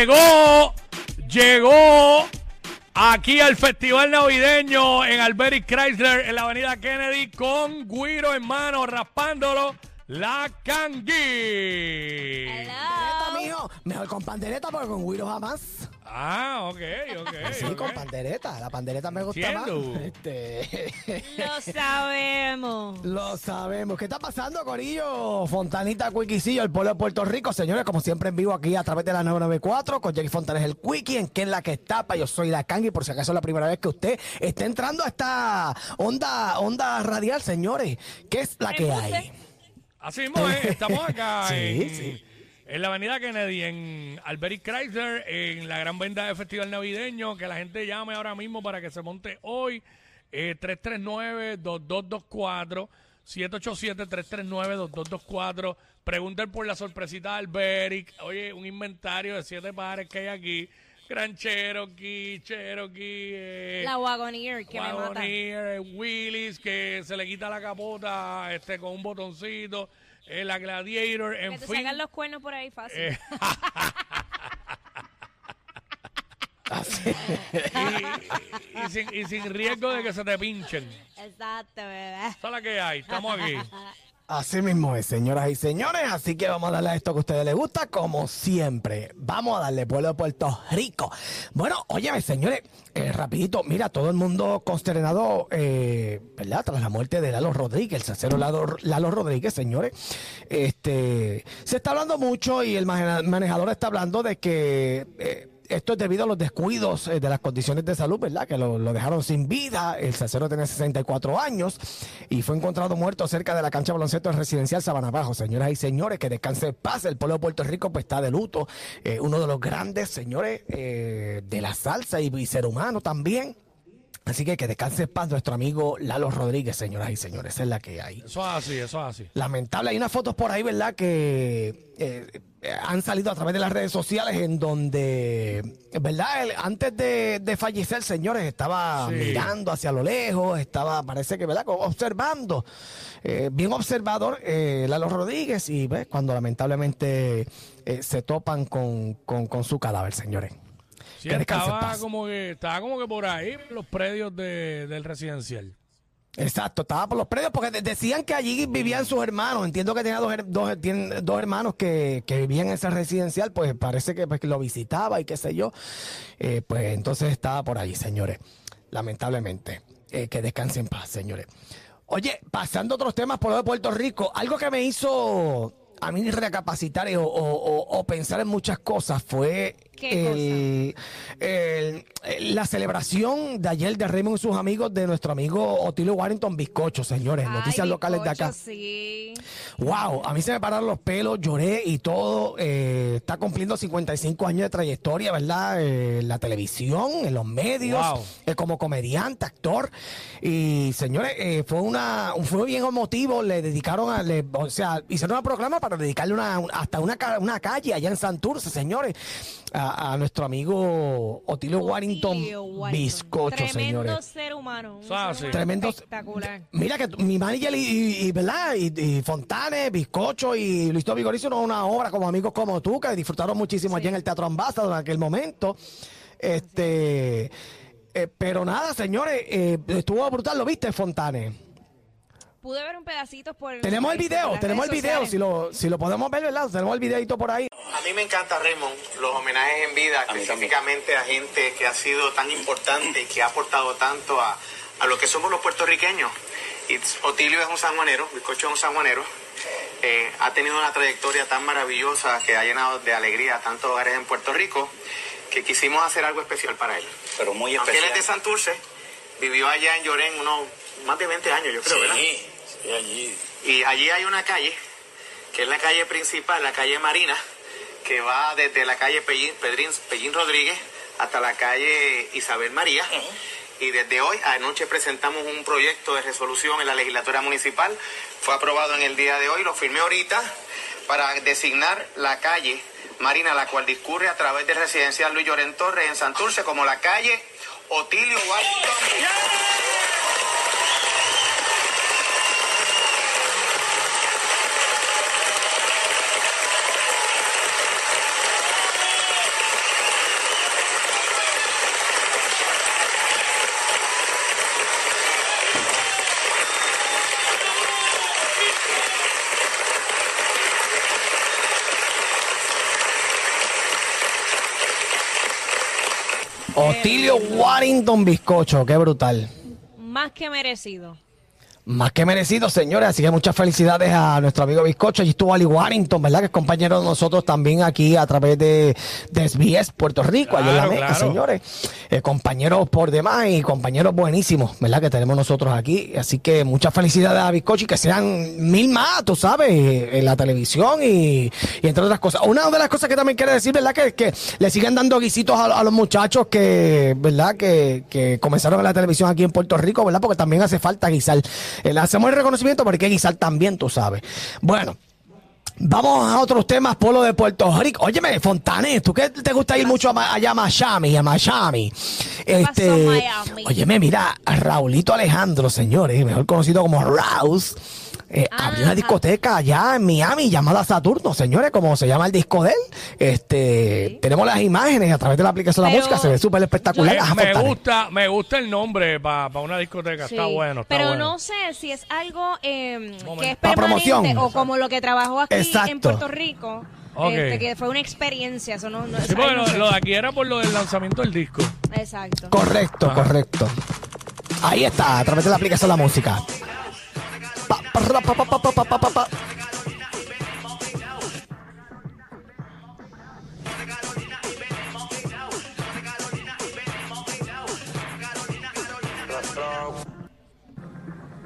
llegó, llegó aquí al Festival Navideño en Alberic Chrysler en la Avenida Kennedy con Guiro en mano raspándolo la cangui. Pandereta, mijo. Mejor con pandereta porque con güiro jamás. Ah, ok, ok. Sí, ok. con pandereta. La pandereta me gusta Entiendo. más. Este, Lo sabemos. lo sabemos. ¿Qué está pasando, Corillo? Fontanita Quickiecillo, el pueblo de Puerto Rico. Señores, como siempre en vivo aquí a través de la 994 con Jerry Fontanes el Quickie, en que es la que tapa. Yo soy la Kangi, por si acaso es la primera vez que usted está entrando a esta onda, onda radial, señores. ¿Qué es la que hay? Así mismo, es, estamos acá Sí, en, sí. en la Avenida Kennedy, en Alberic Chrysler, en la gran venta de Festival Navideño. Que la gente llame ahora mismo para que se monte hoy. Eh, 339-2224. 787-339-2224. Pregunten por la sorpresita de Alberic. Oye, un inventario de siete pares que hay aquí. Gran Cherokee, Cherokee. eh, La Wagoneer que me mata. Wagoneer, eh, Willys, que se le quita la capota este con un botoncito. eh, la Gladiator, en Que te fin. sacan los cuernos por ahí fácil. Eh, y, y sin, y sin riesgo de que se te pinchen. Exacto, bebé. Esa es la que hay. Estamos aquí. Así mismo es, señoras y señores. Así que vamos a darle a esto que a ustedes les gusta, como siempre. Vamos a darle pueblo de Puerto Rico. Bueno, óyeme, señores, eh, rapidito, mira, todo el mundo consternado, eh, ¿verdad? Tras la muerte de Lalo Rodríguez, el sacero Lalo, Lalo Rodríguez, señores. Este, se está hablando mucho y el maneja- manejador está hablando de que... eh, esto es debido a los descuidos eh, de las condiciones de salud, ¿verdad? Que lo, dejaron sin vida. El sacero tenía 64 años y fue encontrado muerto cerca de la cancha de baloncesto residencial Sabana Bajo. Señoras y señores, que descanse en paz. El pueblo de Puerto Rico pues, está de luto. Eh, uno de los grandes señores eh, de la salsa y ser humano también. Así que que descanse paz nuestro amigo Lalo Rodríguez, señoras y señores. Esa es la que hay. Eso es así, eso es así. Lamentable, hay unas fotos por ahí, ¿verdad? Que eh, han salido a través de las redes sociales en donde, ¿verdad? Él, antes de, de fallecer, señores, estaba Sí. mirando hacia lo lejos, estaba, parece que, ¿verdad? Observando, eh, bien observador, eh, Lalo Rodríguez, y ¿ves? cuando lamentablemente se topan con, con, con su cadáver, señores. Sí, Que estaba como que, estaba como que por ahí, los predios de- del residencial. Exacto, estaba por los predios porque de- decían que allí vivían sus hermanos. Entiendo que tenía dos, dos, dos hermanos que, que vivían en esa residencial, pues parece que, pues, lo visitaba y qué sé yo. Eh, pues entonces estaba por ahí, señores. Lamentablemente. Eh, que descanse en paz, señores. Oye, pasando a otros temas por lo de Puerto Rico, algo que me hizo a mí recapacitar o- o- o pensar en muchas cosas fue ¿Qué el- el- el- la celebración de ayer de Raymond y sus amigos de nuestro amigo Otilio Warrington Bizcocho, señores, noticias locales de acá. Sí. Wow, a mí se me pararon los pelos, lloré y todo. eh, está cumpliendo 55 años de trayectoria, ¿verdad? Eh, en la televisión, en los medios, Wow. eh, como comediante, actor. Y señores, eh, fue una un- fue bien emotivo. Le dedicaron a, le- o sea, hicieron un programa para dedicarle una, un- hasta una, una calle allá en Santurce, señores, a, a, a nuestro amigo Otilio Warrington Otilio Warrington. Bizcocho, Tremendo señores. ser humano. un ser sí. humano Tremendo. Espectacular. Mira que mi manager y, y- y, ¿verdad? Y, y Fontanes, Bizcocho y Luis Vigor hicieron una obra como amigos como tú, que disfrutaron muchísimo allí en el Teatro Ambassador en aquel momento. Este, eh, pero nada, señores, eh, estuvo brutal, ¿lo viste, Fontanes? Pude ver un pedacito por. Tenemos el video, tenemos el video, si lo, si lo podemos ver, ¿verdad? Tenemos el videito por ahí. A mí me encanta, Raymond, los homenajes en vida, específicamente a gente que ha sido tan importante y que ha aportado tanto a, a lo que somos los puertorriqueños. Y Otilio es un sanjuanero, Bizcocho es un sanjuanero. eh, ha tenido una trayectoria tan maravillosa que ha llenado de alegría a tantos hogares en Puerto Rico que quisimos hacer algo especial para él. Pero muy Aunque él especial. es de Santurce, vivió allá en Llorén unos más de 20 años, yo creo, ¿verdad? Sí, allí. Y allí hay una calle, que es la calle principal, la calle Marina, que va desde la calle Pellín, Pedrín, Pellín Rodríguez hasta la calle Isabel María. Y desde hoy, anoche presentamos un proyecto de resolución en la legislatura municipal. Fue aprobado en el día de hoy, lo firmé ahorita, para designar la calle Marina, la cual discurre a través del residencial Luis Llorén Torres en Santurce, como la calle Otilio Washington. Otilio Warrington Bizcocho, qué brutal. Más que merecido. Más que merecido, señores. Así que muchas felicidades a nuestro amigo Bizcocho. Allí estuvo Ali Warrington, ¿verdad? Que es compañero de nosotros también aquí a través de, de SBS Puerto Rico, allá en la Claro, Meca, claro. señores. Eh, compañeros por demás y compañeros buenísimos, ¿verdad? Que tenemos nosotros aquí. Así que muchas felicidades a Bizcocho y que sean mil más, tú sabes, en la televisión y, y entre otras cosas. Una de las cosas que también quiere decir, ¿verdad? Que, que le siguen dando guisitos a, a los muchachos que, ¿verdad? Que, que comenzaron en la televisión aquí en Puerto Rico, ¿verdad? Porque también hace falta guisar. Eh, le hacemos el reconocimiento, pero hay que guisar también, tú sabes. Bueno. Vamos a otros temas, Polo de Puerto Rico. Óyeme, Fontanes, ¿tú que te gusta ir mucho a allá a Miami, a Miami? Este, pasó, Miami? Óyeme, mira, Raulito Alejandro, señores, mejor conocido como Rouse, eh, abrió una Ajá. discoteca allá en Miami llamada Saturno, señores, como se llama el disco de él. Este, tenemos las imágenes a través de la aplicación de la música, se ve súper espectacular. Me gusta, me gusta el nombre para una discoteca. Está bueno, está Pero bueno. no sé si es algo eh, que es permanente promoción. o como lo que trabajó aquí Exacto. en Puerto Rico. Este, que fue una experiencia. Eso no, no Sí, eso porque ahí no lo, sé. lo de aquí era por lo del lanzamiento del disco. Exacto. Correcto, correcto. Ahí está, a través de la aplicación de la música.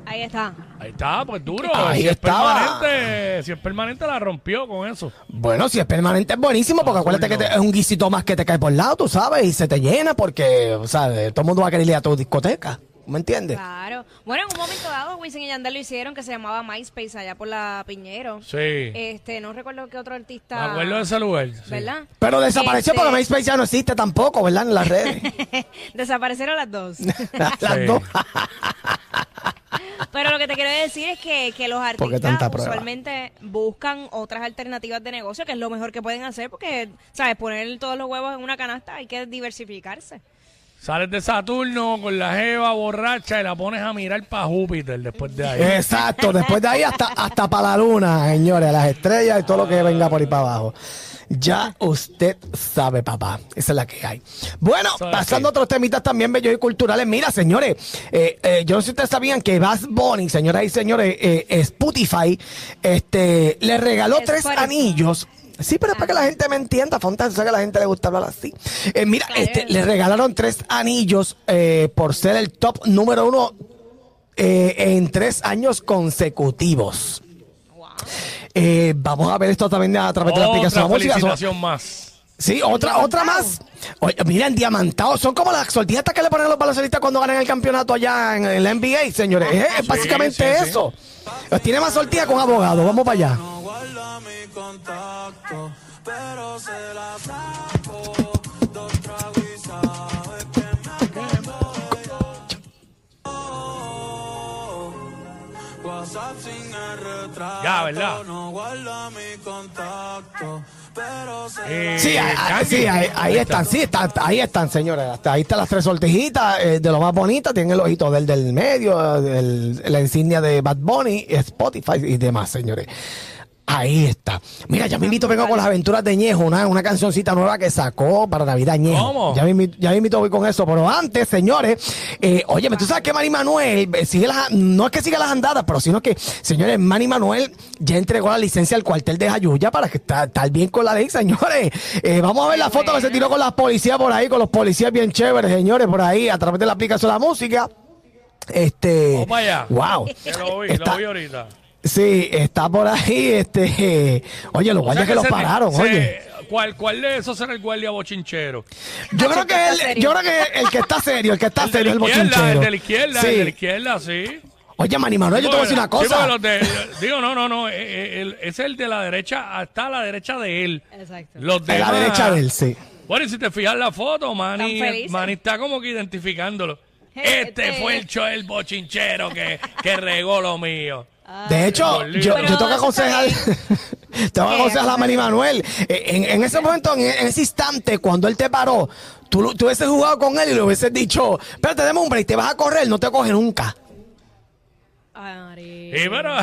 Ahí está. Ahí está, pues duro. Ahí si es estaba. permanente, si es permanente la rompió con eso. Bueno, si es permanente es buenísimo, porque acuérdate que te- es un guisito más que te cae por lado, tú sabes, y se te llena porque, o sea, todo el mundo va a querer ir a tu discoteca. ¿Me entiendes? Claro. Bueno, en un momento dado, Wisin y Yandel lo hicieron que se llamaba MySpace allá por la Piñero. Sí. Este, no recuerdo qué otro artista. Me acuerdo de ese lugar. sí. ¿Verdad? Pero desapareció Este, porque MySpace ya no existe tampoco, ¿verdad? En las redes. Desaparecieron las dos. las Sí. dos. Pero lo que te quiero decir es que, que los ¿Por qué artistas prueba? usualmente buscan otras alternativas de negocio, que es lo mejor que pueden hacer, porque, ¿sabes? Poner todos los huevos en una canasta hay que diversificarse. Sales de Saturno con la jeva borracha y la pones a mirar para Júpiter después de ahí. Exacto, después de ahí hasta, hasta para la luna, señores, las estrellas y todo lo que venga por ahí para abajo. Ya usted sabe, papá. Esa es la que hay. Bueno, pasando a que- otros temitas también bellos y culturales. Mira, señores, eh, eh, yo no sé si ustedes sabían que Bass Bunny, señoras y señores, eh, Spotify, este, le regaló tres anillos. Sí, pero es para que la gente me entienda, Fontana, sé que a la gente le gusta hablar así. Eh, mira, este, le regalaron tres anillos eh, por ser el top número uno eh, en tres años consecutivos. Eh, vamos a ver esto también a través de la aplicación Otra de música. Más. Sí, otra, otra más. Oye, miren, diamantados. Son como las sortijas que le ponen a los baloncelistas cuando ganan el campeonato allá en, en la NBA, señores. Es, es básicamente sí, sí. eso. Tiene más sortija con abogado. Vamos para allá contacto, pero se la saco. Dos tragos y sabes que me WhatsApp sin el retrato. Ya, ¿verdad? No guarda mi contacto. Pero se eh, sí, ahí, sí, ahí, ahí están, sí, está, ahí están, señores. Hasta ahí están las tres sortijitas eh, de lo más bonita. Tienen el ojito del del medio, eh, el, la insignia de Bad Bunny, Spotify y demás, señores. Ahí está. Mira, ya me invito, vengo con las aventuras de Ñejo, una, una cancioncita nueva que sacó para Navidad Ñejo. ¿Cómo? Ya me, invito- ya me invito voy con eso, pero antes, señores, eh, óyeme, tú sabes que Manny Manuel eh, sigue las, no es que siga las andadas, pero sino que, señores, Manny Manuel ya entregó la licencia al cuartel de Jayuya para que está, estar bien con la ley, señores. Eh, vamos a ver la foto que se tiró con las policías por ahí, con los policías bien chéveres, señores, por ahí, a través de la aplicación de la música. Este. Vamos allá. Wow. Que lo vi, Está- lo vi ahorita. Sí, está por ahí, este. Oye, los guardias que, los pararon, se- oye. ¿cuál, ¿Cuál de esos será el guardia bochinchero? Yo creo que él, yo creo que el que está serio, el que está El de serio es el bochinchero. el de la izquierda, Sí. el de la izquierda, sí. Oye, Manny Manuel, yo te voy a decir una cosa. de- digo, no, no, no. eh, eh, el- es el de la derecha, está a la derecha de él. Exacto. Los a la derecha de él, sí. Bueno, y si te fijas la foto, Manny. Manny está como que identificándolo. Este- Este fue el, el bochinchero que, que regó lo mío. De hecho, yo, yo tengo que aconsejar, tengo que ¿Qué? aconsejar a Manny Manuel. Eh, En, en ese momento, en, en ese instante, cuando él te paró, tú, lo- tú hubieses jugado con él y le hubieses dicho, espérate, dame un break, te vas a correr, no te coge nunca. Ay, María. Y pero,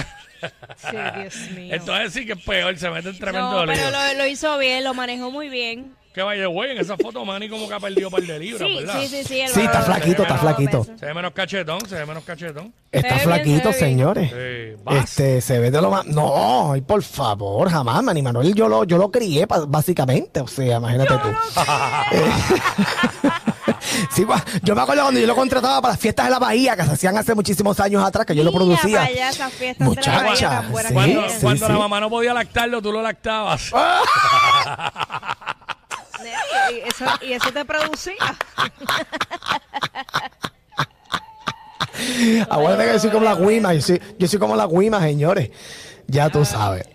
Sí, Dios mío. entonces sí que es peor, se mete en tremendo no, pero lo, lo hizo bien, lo manejó muy bien. Que vaya, güey, en esa foto Manny como que ha perdido un par de libras, Sí, ¿verdad? sí, sí, sí. Sí, está flaquito, está flaquito. Se ve menos cachetón, se ve menos cachetón. Está Se ve bien, flaquito, se ve bien. señores. Sí, vas. Este, se ve de lo más. No, ay, por favor, jamás, Manny Manuel, yo lo, yo lo crié, pa- básicamente. O sea, imagínate tú. Eh, sí, gua- yo me acuerdo cuando yo lo contrataba para las fiestas de la Bahía, que se hacían hace muchísimos años atrás, que yo lo Mira producía. para allá esas fiestas de la Muchacha, Bahía tan buenas sí, que Cuando, eran. sí, cuando sí. la mamá no podía lactarlo, tú lo lactabas. Y eso, y eso te producía. Acuérdate que yo soy como la guima, yo soy, yo soy como la guima, señores. Ya tú sabes.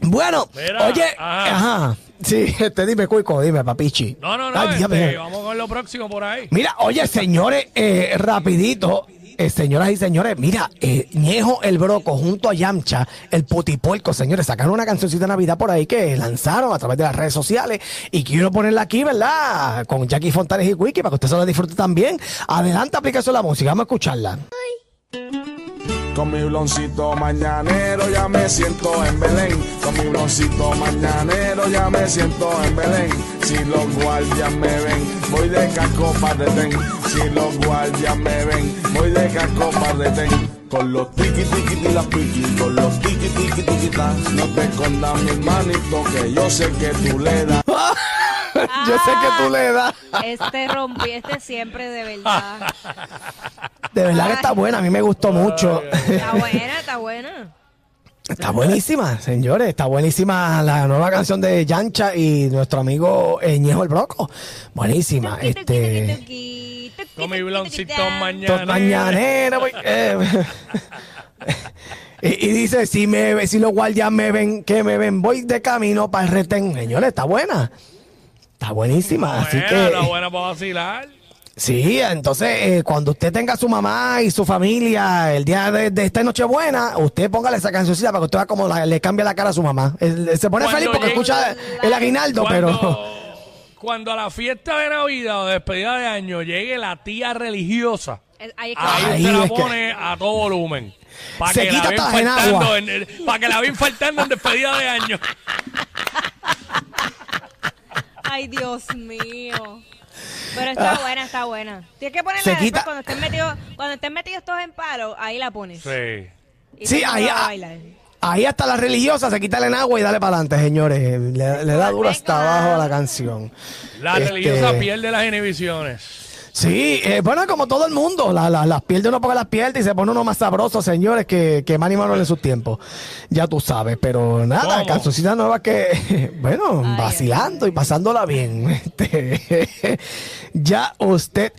Bueno, Mira, oye, ajá. ajá. Sí, este, dime, Cuico, dime, papichi. No, no, no, Ay, este, vamos con lo próximo por ahí. Mira, oye, señores, eh, rapidito, eh, señoras y señores, mira, eh, Ñejo el Broco junto a Yamcha, el Potipuerco, señores, sacaron una cancioncita de Navidad por ahí que lanzaron a través de las redes sociales y quiero ponerla aquí, ¿verdad? Con Jackie Fontanes y Wiki para que usted se la disfrute también. Adelante, aplicación de la música, vamos a escucharla. Con mi bloncito mañanero ya me siento en Belén. Con mi bloncito mañanero ya me siento en Belén. Si los guardias me ven, voy de casco para retén. Si los guardias me ven, voy de casco para retén. Con los tiki tiki y las piqui, con los tiki tiki tiki. No te escondas mi hermanito que yo sé que tú le das. Yo sé que tú le das. Este rompí, este siempre de verdad. De verdad que está buena, a mí me gustó mucho. Está buena, está buena. Está buenísima, señores. Está buenísima la nueva canción de Yancha y nuestro amigo Ñejo el Broco. Buenísima. Tuki, Este. tuki, tuki, Con mi bloncito mañanero, eh, y dice, si me si los guardias me ven, que me ven, voy de camino para el retén. Señores, está buena. Está buenísima. Así que, está buena para vacilar. sí, entonces, eh, cuando usted tenga a su mamá y su familia el día de, de esta Nochebuena, usted póngale esa cancioncita para que usted vea cómo la- le cambia la cara a su mamá. Él- él se pone Cuando feliz porque llegue- escucha el aguinaldo, Cuando, pero... cuando a la fiesta de Navidad o de despedida de año llegue la tía religiosa, Eh, Ahí ahí usted la que- pone a todo volumen. Para Se que, para que la ven faltando en despedida de año. Ay, Dios mío. Pero está buena, está buena. Tienes que ponerla Se después quita- cuando estén metidos, cuando estén metidos todos en palo, ahí la pones. Sí. Y Sí, todo el mundo ahí, va a ah, bailar. ahí hasta la religiosa se quita el agua y dale para adelante, señores. Le, le da duro hasta abajo a la canción. La Este, religiosa pierde las inhibiciones. Sí, eh, bueno, como todo el mundo, la- la- las pierde uno porque las pierde y se pone uno más sabroso, señores, que, que Manny Manuel en sus tiempos. Ya tú sabes, pero nada, ¿Cómo? cancioncita nueva que, bueno, Ay, vacilando y pasándola bien. Este, ya usted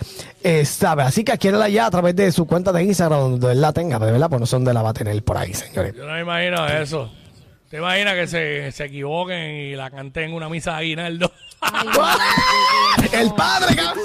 eh, sabe, así que adquiérala ya a través de su cuenta de Instagram donde él la tenga, de verdad, pues no sé dónde la va a tener por ahí, señores. Yo no me imagino eso. ¿Te imaginas que se, se equivoquen y la canten en una misa de aguinaldo? Ay, El padre, cabrón.